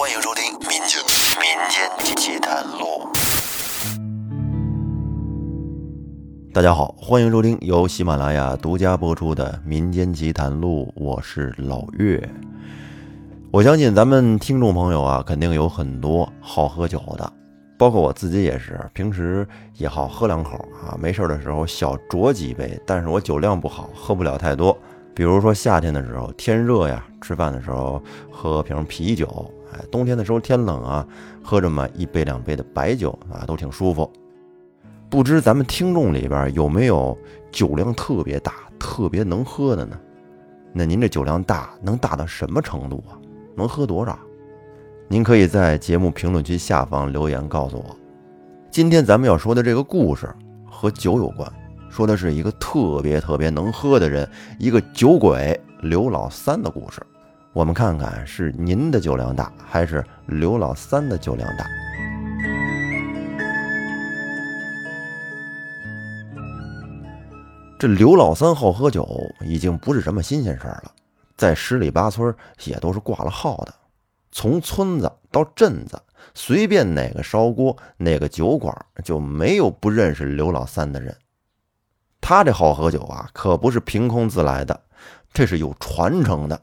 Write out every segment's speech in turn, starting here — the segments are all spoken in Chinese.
欢迎收听《民间民间奇谈录》。大家好，欢迎收听由喜马拉雅独家播出的《民间奇谈录》，我是老岳。我相信咱们听众朋友啊，肯定有很多好喝酒的，包括我自己也是，平时也好喝两口啊，没事的时候小酌几杯，但是我酒量不好，喝不了太多。比如说夏天的时候天热呀，吃饭的时候喝瓶啤酒，哎，冬天的时候天冷啊，喝这么一杯两杯的白酒啊，都挺舒服。不知咱们听众里边有没有酒量特别大、特别能喝的呢？那您这酒量大，能大到什么程度啊？能喝多少？您可以在节目评论区下方留言告诉我。今天咱们要说的这个故事和酒有关，说的是一个特别特别能喝的人，一个酒鬼刘老三的故事。我们看看是您的酒量大，还是刘老三的酒量大？这刘老三好喝酒，已经不是什么新鲜事儿了。在十里八村也都是挂了号的，从村子到镇子，随便哪个烧锅、哪个酒馆，就没有不认识刘老三的人。他这好喝酒啊，可不是凭空自来的，这是有传承的。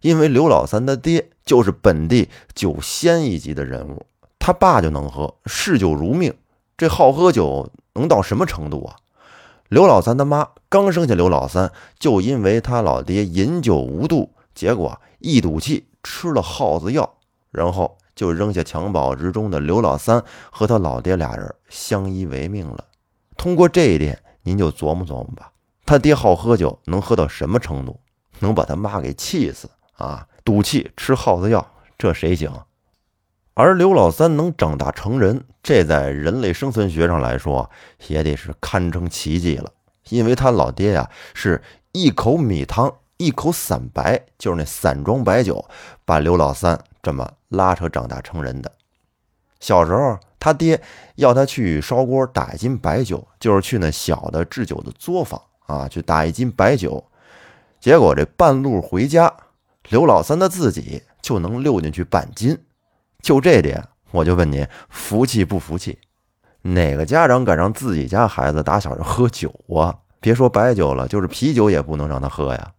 因为刘老三的爹就是本地酒仙一级的人物，他爸就能喝，嗜酒如命。这好喝酒能到什么程度啊？刘老三他妈刚生下刘老三，就因为他老爹饮酒无度，结果一赌气吃了耗子药，然后就扔下襁褓之中的刘老三和他老爹俩人相依为命了。通过这一点，您就琢磨琢磨吧，他爹好喝酒能喝到什么程度？能把他妈给气死啊！赌气吃耗子药，这谁行？而刘老三能长大成人，这在人类生存学上来说，也得是堪称奇迹了。因为他老爹呀，是一口米汤，一口散白，就是那散装白酒，把刘老三这么拉扯长大成人的。小时候，他爹要他去烧锅打一斤白酒，就是去那小的制酒的作坊啊，去打一斤白酒。结果这半路回家，刘老三他自己就能溜进去半斤。就这点，我就问你，服气不服气？哪个家长敢让自己家孩子打小就喝酒啊？别说白酒了，就是啤酒也不能让他喝呀。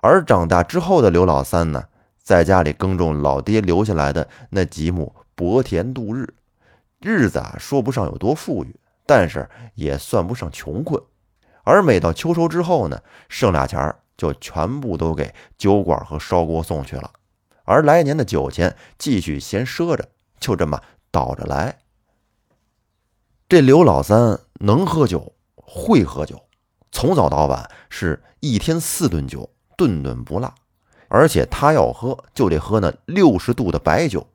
而长大之后的刘老三呢，在家里耕种老爹留下来的那几亩薄田度日，日子啊说不上有多富裕，但是也算不上穷困。而每到秋收之后呢，剩俩钱儿就全部都给酒馆和烧锅送去了。而来年的酒钱继续先赊着，就这么倒着来。这刘老三能喝酒，会喝酒，从早到晚是一天四顿酒，顿顿不落。而且他要喝，就得喝那六十度的白酒，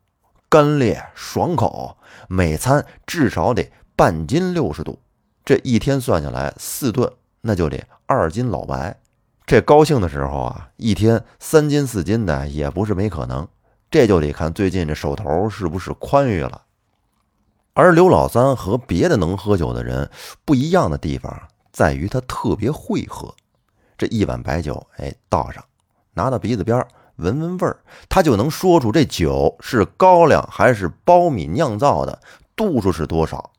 干烈爽口，每餐至少得半斤六十度。这一天算下来四顿，那就得二斤老白。这高兴的时候啊，一天三斤四斤的也不是没可能，这就得看最近这手头是不是宽裕了。而刘老三和别的能喝酒的人不一样的地方，在于他特别会喝。这一碗白酒，哎，倒上，拿到鼻子边闻闻味儿，他就能说出这酒是高粱还是苞米酿造的，度数是多少。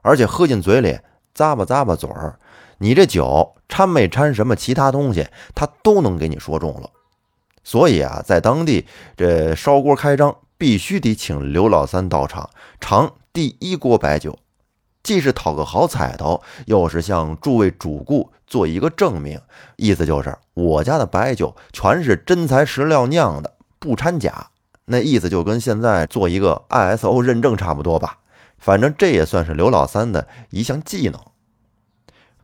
而且喝进嘴里，咂吧咂吧嘴儿。你这酒掺没掺什么其他东西，他都能给你说中了。所以啊，在当地这烧锅开张，必须得请刘老三到场尝第一锅白酒，既是讨个好彩头，又是向诸位主顾做一个证明。意思就是我家的白酒全是真材实料酿的，不掺假。那意思就跟现在做一个 ISO 认证差不多吧。反正这也算是刘老三的一项技能。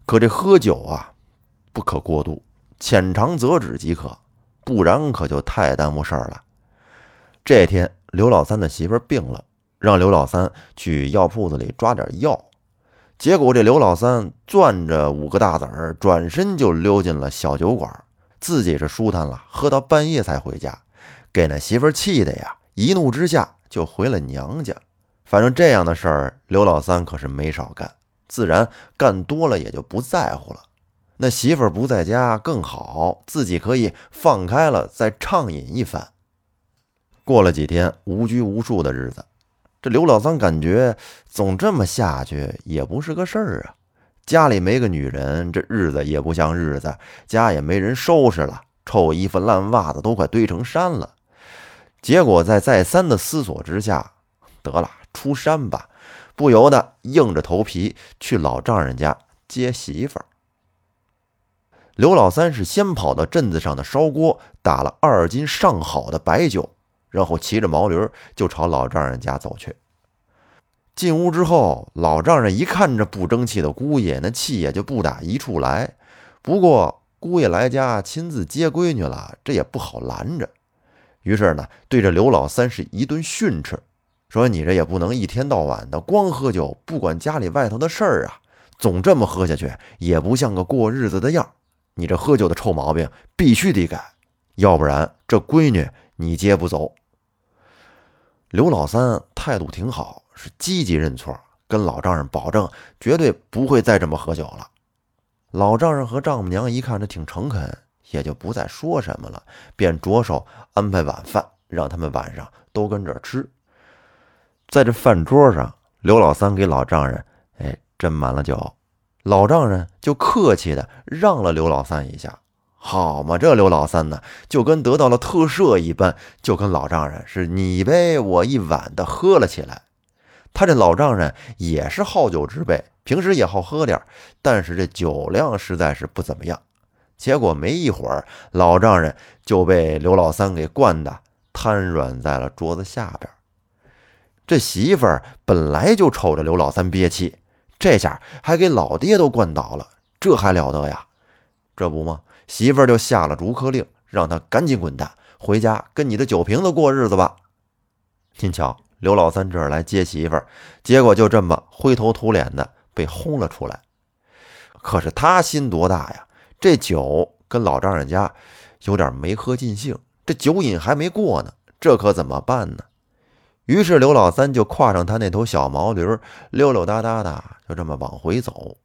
可这喝酒啊，不可过度，浅尝辄止即可，不然可就太耽误事儿了。这天，刘老三的媳妇病了，让刘老三去药铺子里抓点药。结果这刘老三攥着五个大子儿，转身就溜进了小酒馆，自己是舒坦了，喝到半夜才回家，给那媳妇气的呀，一怒之下就回了娘家。反正这样的事儿，刘老三可是没少干。自然干多了也就不在乎了。那媳妇儿不在家更好，自己可以放开了再畅饮一番。过了几天无拘无束的日子，这刘老三感觉总这么下去也不是个事儿啊。家里没个女人，这日子也不像日子，家也没人收拾了，臭衣服烂袜子都快堆成山了。结果在再三的思索之下，得了，出山吧，不由得硬着头皮去老丈人家接媳妇儿。刘老三是先跑到镇子上的烧锅，打了二斤上好的白酒，然后骑着毛驴就朝老丈人家走去。进屋之后，老丈人一看这不争气的姑爷，那气也就不打一处来。不过姑爷来家亲自接闺女了，这也不好拦着。于是呢，对着刘老三是一顿训斥，说：“你这也不能一天到晚的光喝酒，不管家里外头的事儿啊，总这么喝下去，也不像个过日子的样。”你这喝酒的臭毛病必须得改，要不然这闺女你接不走。刘老三态度挺好，是积极认错，跟老丈人保证绝对不会再这么喝酒了。老丈人和丈母娘一看这挺诚恳，也就不再说什么了，便着手安排晚饭，让他们晚上都跟这儿吃。在这饭桌上，刘老三给老丈人哎斟满了酒。老丈人就客气的让了刘老三一下，好嘛，这刘老三呢，就跟得到了特赦一般，就跟老丈人是你一杯我一碗的喝了起来。他这老丈人也是好酒之辈，平时也好喝点但是这酒量实在是不怎么样。结果没一会儿，老丈人就被刘老三给灌的瘫软在了桌子下边。这媳妇儿本来就瞅着刘老三憋气。这下还给老爹都灌倒了，这还了得呀？这不吗？媳妇儿就下了逐客令，让他赶紧滚蛋，回家跟你的酒瓶子过日子吧。您瞧，刘老三这儿来接媳妇儿，结果就这么灰头土脸的被轰了出来。可是他心多大呀？这酒跟老丈人家有点没喝尽兴，这酒瘾还没过呢，这可怎么办呢？于是刘老三就跨上他那头小毛驴，溜溜达达的就这么往回走，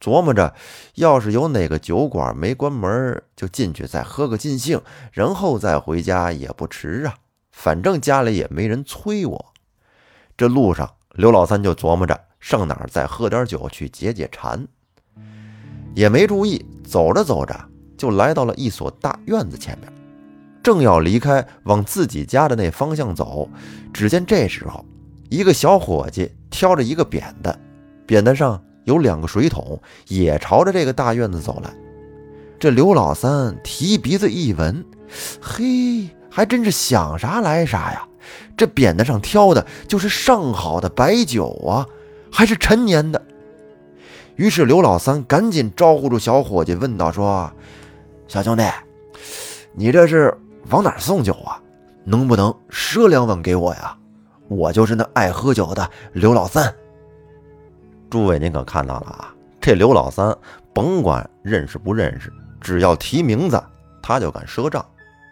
琢磨着，要是有哪个酒馆没关门，就进去再喝个尽兴，然后再回家也不迟啊。反正家里也没人催我。这路上，刘老三就琢磨着上哪儿再喝点酒去解解馋，也没注意，走着走着就来到了一所大院子前面。正要离开，往自己家的那方向走，只见这时候，一个小伙计挑着一个扁担，扁担上有两个水桶，也朝着这个大院子走来。这刘老三提鼻子一闻，嘿，还真是想啥来啥呀！这扁担上挑的就是上好的白酒啊，还是陈年的。于是刘老三赶紧招呼住小伙计，问道：“说，小兄弟，你这是？”往哪送酒啊？能不能赊两碗给我呀？我就是那爱喝酒的刘老三。诸位，您可看到了啊？这刘老三，甭管认识不认识，只要提名字，他就敢赊账。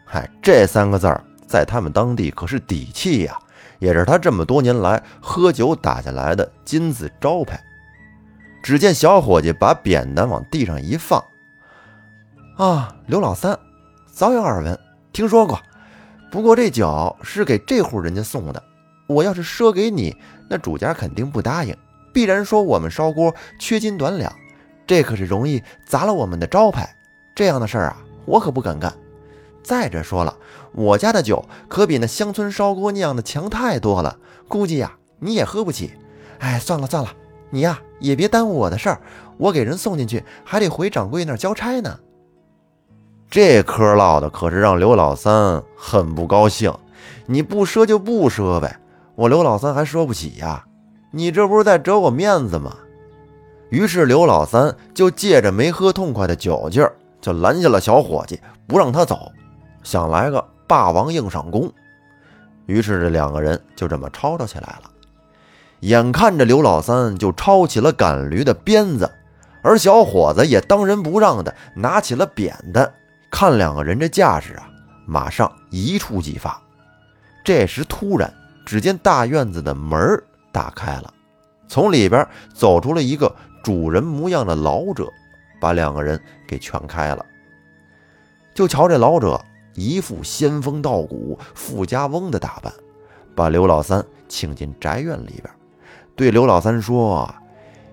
嗨，这三个字儿在他们当地可是底气呀，也是他这么多年来喝酒打下来的金字招牌。只见小伙计把扁担往地上一放，啊，刘老三，早有耳闻。听说过，不过这酒是给这户人家送的。我要是赊给你，那主家肯定不答应，必然说我们烧锅缺斤短两，这可是容易砸了我们的招牌。这样的事儿啊，我可不敢干。再者说了，我家的酒可比那乡村烧锅酿的强太多了，估计呀你也喝不起。哎，算了算了，你呀也别耽误我的事儿，我给人送进去还得回掌柜那儿交差呢。这嗑唠的可是让刘老三很不高兴。你不赊就不赊呗，我刘老三还赊不起呀？你这不是在折我面子吗？于是刘老三就借着没喝痛快的酒劲儿，就拦下了小伙计，不让他走，想来个霸王硬上弓。于是这两个人就这么吵吵起来了。眼看着刘老三就抄起了赶驴的鞭子，而小伙子也当仁不让的拿起了扁担。看两个人这架势啊，马上一触即发。这时突然，只见大院子的门打开了，从里边走出了一个主人模样的老者，把两个人给劝开了。就瞧这老者一副仙风道骨、富家翁的打扮，把刘老三请进宅院里边，对刘老三说：“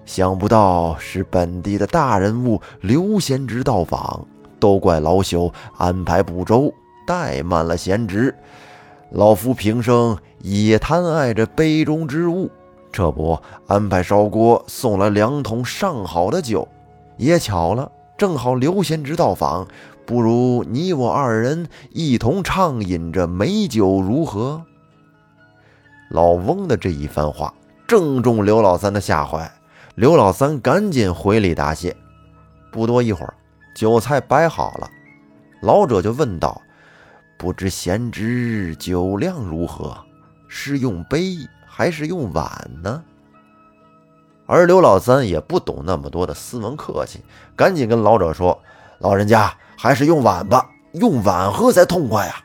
想不到是本地的大人物刘贤侄到访，都怪老朽安排不周，怠慢了贤侄。老夫平生也贪爱着杯中之物，这不安排烧锅送了两桶上好的酒，也巧了，正好刘贤侄到访。”不如你我二人一同畅饮着美酒，如何？老翁的这一番话正中刘老三的下怀，刘老三赶紧回礼答谢。不多一会儿，酒菜摆好了，老者就问道：“不知贤侄酒量如何？是用杯还是用碗呢？”而刘老三也不懂那么多的斯文客气，赶紧跟老者说：“老人家。”还是用碗吧，用碗喝才痛快呀。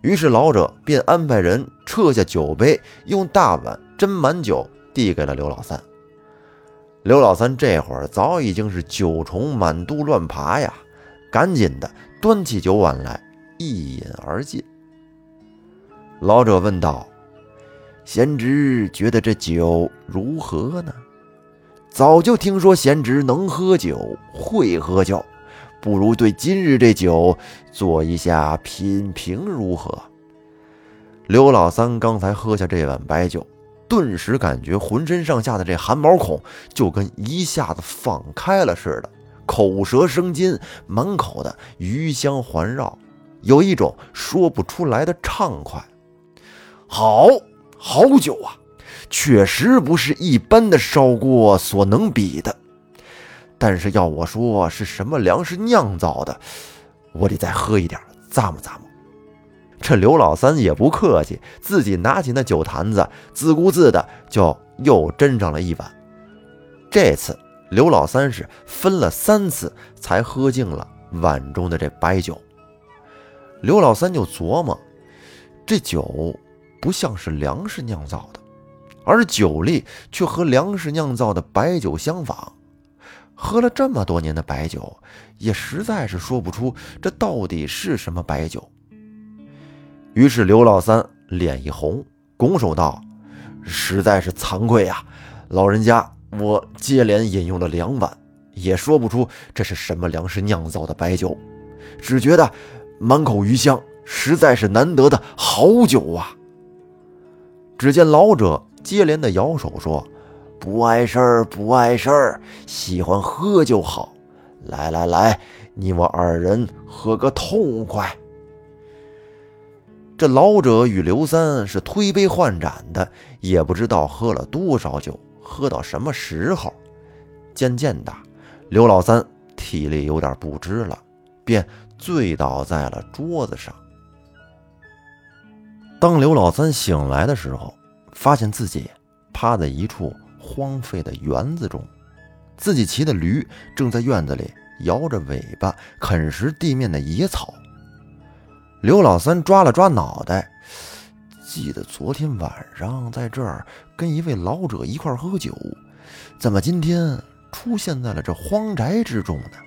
于是老者便安排人撤下酒杯，用大碗斟满酒，递给了刘老三。刘老三这会儿早已经是酒虫满肚乱爬呀，赶紧的端起酒碗来一饮而尽。老者问道：“贤侄觉得这酒如何呢？”早就听说贤侄能喝酒，会喝酒。不如对今日这酒做一下品评如何？刘老三刚才喝下这碗白酒，顿时感觉浑身上下的这汗毛孔就跟一下子放开了似的，口舌生津，满口的余香环绕，有一种说不出来的畅快。好好酒啊，确实不是一般的烧锅所能比的。但是要我说是什么粮食酿造的，我得再喝一点，咂摸咂摸。这刘老三也不客气，自己拿起那酒坛子，自顾自的就又斟上了一碗。这次刘老三是分了三次才喝尽了碗中的这白酒。刘老三就琢磨，这酒不像是粮食酿造的，而酒力却和粮食酿造的白酒相仿。喝了这么多年的白酒，也实在是说不出这到底是什么白酒。于是刘老三脸一红，拱手道：“实在是惭愧呀，老人家，我接连饮用了两碗，也说不出这是什么粮食酿造的白酒，只觉得满口余香，实在是难得的好酒啊。”只见老者接连的摇手说。不碍事儿，不碍事儿，喜欢喝就好。来来来，你我二人喝个痛快。这老者与刘三是推杯换盏的，也不知道喝了多少酒，喝到什么时候。渐渐的，刘老三体力有点不支了，便醉倒在了桌子上。当刘老三醒来的时候，发现自己趴在一处。荒废的园子中，自己骑的驴正在院子里摇着尾巴啃食地面的野草。刘老三抓了抓脑袋，记得昨天晚上在这儿跟一位老者一块喝酒，怎么今天出现在了这荒宅之中呢？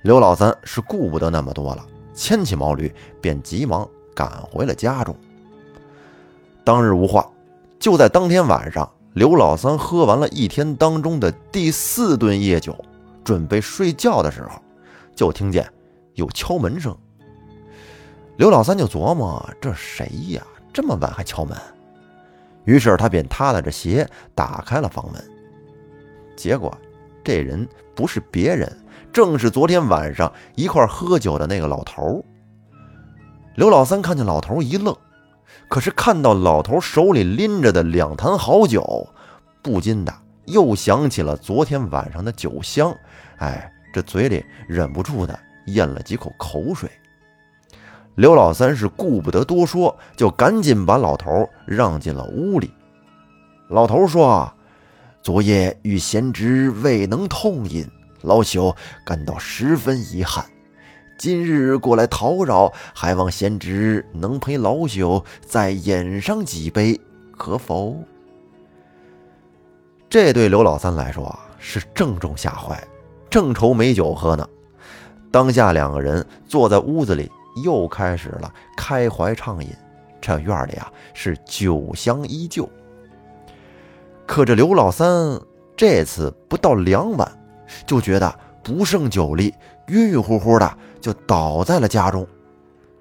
刘老三是顾不得那么多了，牵起毛驴便急忙赶回了家中。当日无话，就在当天晚上。刘老三喝完了一天当中的第四顿夜酒，准备睡觉的时候，就听见有敲门声。刘老三就琢磨：这谁呀？这么晚还敲门？于是他便踏踏着鞋打开了房门。结果，这人不是别人，正是昨天晚上一块喝酒的那个老头。刘老三看见老头一愣。可是看到老头手里拎着的两坛好酒，不禁的又想起了昨天晚上的酒香，哎，这嘴里忍不住的咽了几口口水。刘老三是顾不得多说，就赶紧把老头让进了屋里。老头说：“昨夜与贤侄未能痛饮，老朽感到十分遗憾。”今日过来讨扰，还望贤侄能陪老朽再饮上几杯，可否？这对刘老三来说啊，是正中下怀，正愁没酒喝呢。当下两个人坐在屋子里，又开始了开怀畅饮。这院里啊是酒香依旧。可这刘老三这次不到两晚，就觉得不胜酒力，晕晕乎乎的就倒在了家中。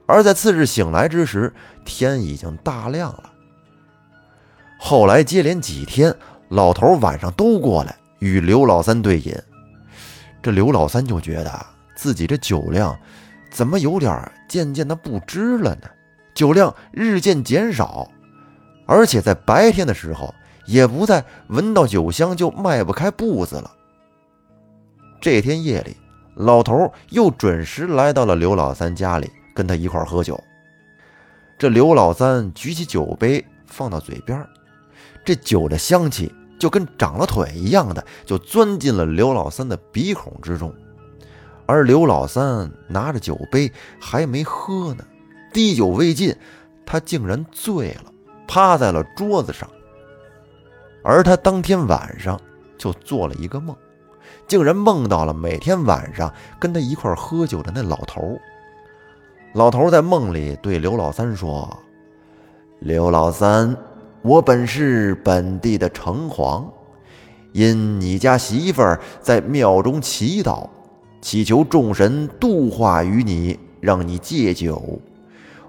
而在次日醒来之时，天已经大亮了。后来接连几天，老头晚上都过来与刘老三对饮。这刘老三就觉得自己这酒量怎么有点渐渐的不支了呢？酒量日渐减少，而且在白天的时候也不再闻到酒香就迈不开步子了。这天夜里，老头又准时来到了刘老三家里。跟他一块喝酒，这刘老三举起酒杯放到嘴边，这酒的香气就跟长了腿一样的，就钻进了刘老三的鼻孔之中。而刘老三拿着酒杯还没喝呢，滴酒未尽，他竟然醉了，趴在了桌子上。而他当天晚上就做了一个梦，竟然梦到了每天晚上跟他一块喝酒的那老头。老头在梦里对刘老三说：“刘老三，我本是本地的城隍，因你家媳妇在庙中祈祷，祈求众神度化于你，让你戒酒，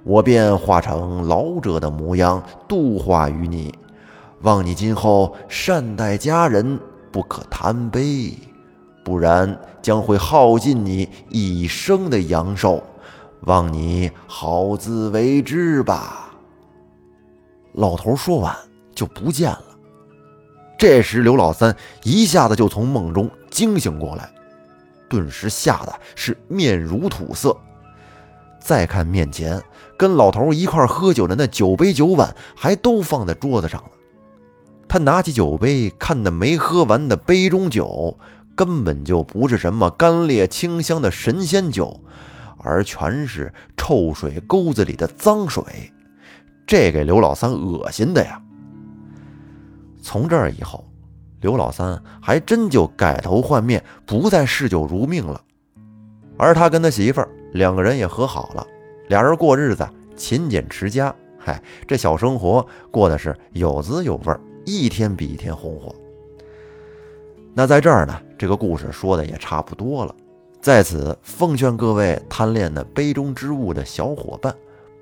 我便化成老者的模样度化于你。望你今后善待家人，不可贪杯，不然将会耗尽你一生的阳寿。”望你好自为之吧。老头说完就不见了。这时，刘老三一下子就从梦中惊醒过来，顿时吓得是面如土色。再看面前跟老头一块喝酒的那酒杯酒碗，还都放在桌子上了。他拿起酒杯，看那没喝完的杯中酒，根本就不是什么干冽清香的神仙酒。而全是臭水沟子里的脏水，这给刘老三恶心的呀。从这儿以后，刘老三还真就改头换面，不再嗜酒如命了。而他跟他媳妇儿两个人也和好了，俩人过日子勤俭持家，嗨，这小生活过得是有滋有味儿，一天比一天红火。那在这儿呢，这个故事说的也差不多了。在此奉劝各位贪恋那杯中之物的小伙伴，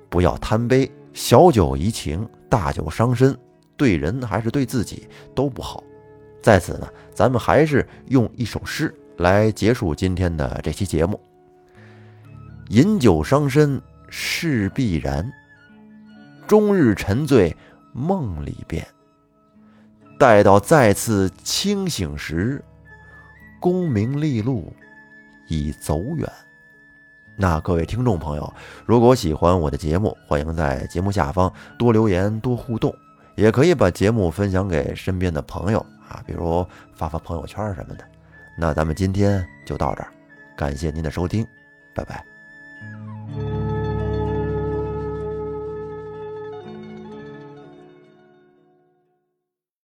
不要贪杯，小酒怡情，大酒伤身，对人还是对自己都不好。在此呢，咱们还是用一首诗来结束今天的这期节目。饮酒伤身是必然，终日沉醉梦里边。待到再次清醒时，功名利禄。已走远。那各位听众朋友，如果喜欢我的节目，欢迎在节目下方多留言、多互动，也可以把节目分享给身边的朋友啊，比如发发朋友圈什么的，那咱们今天就到这儿，感谢您的收听，拜拜。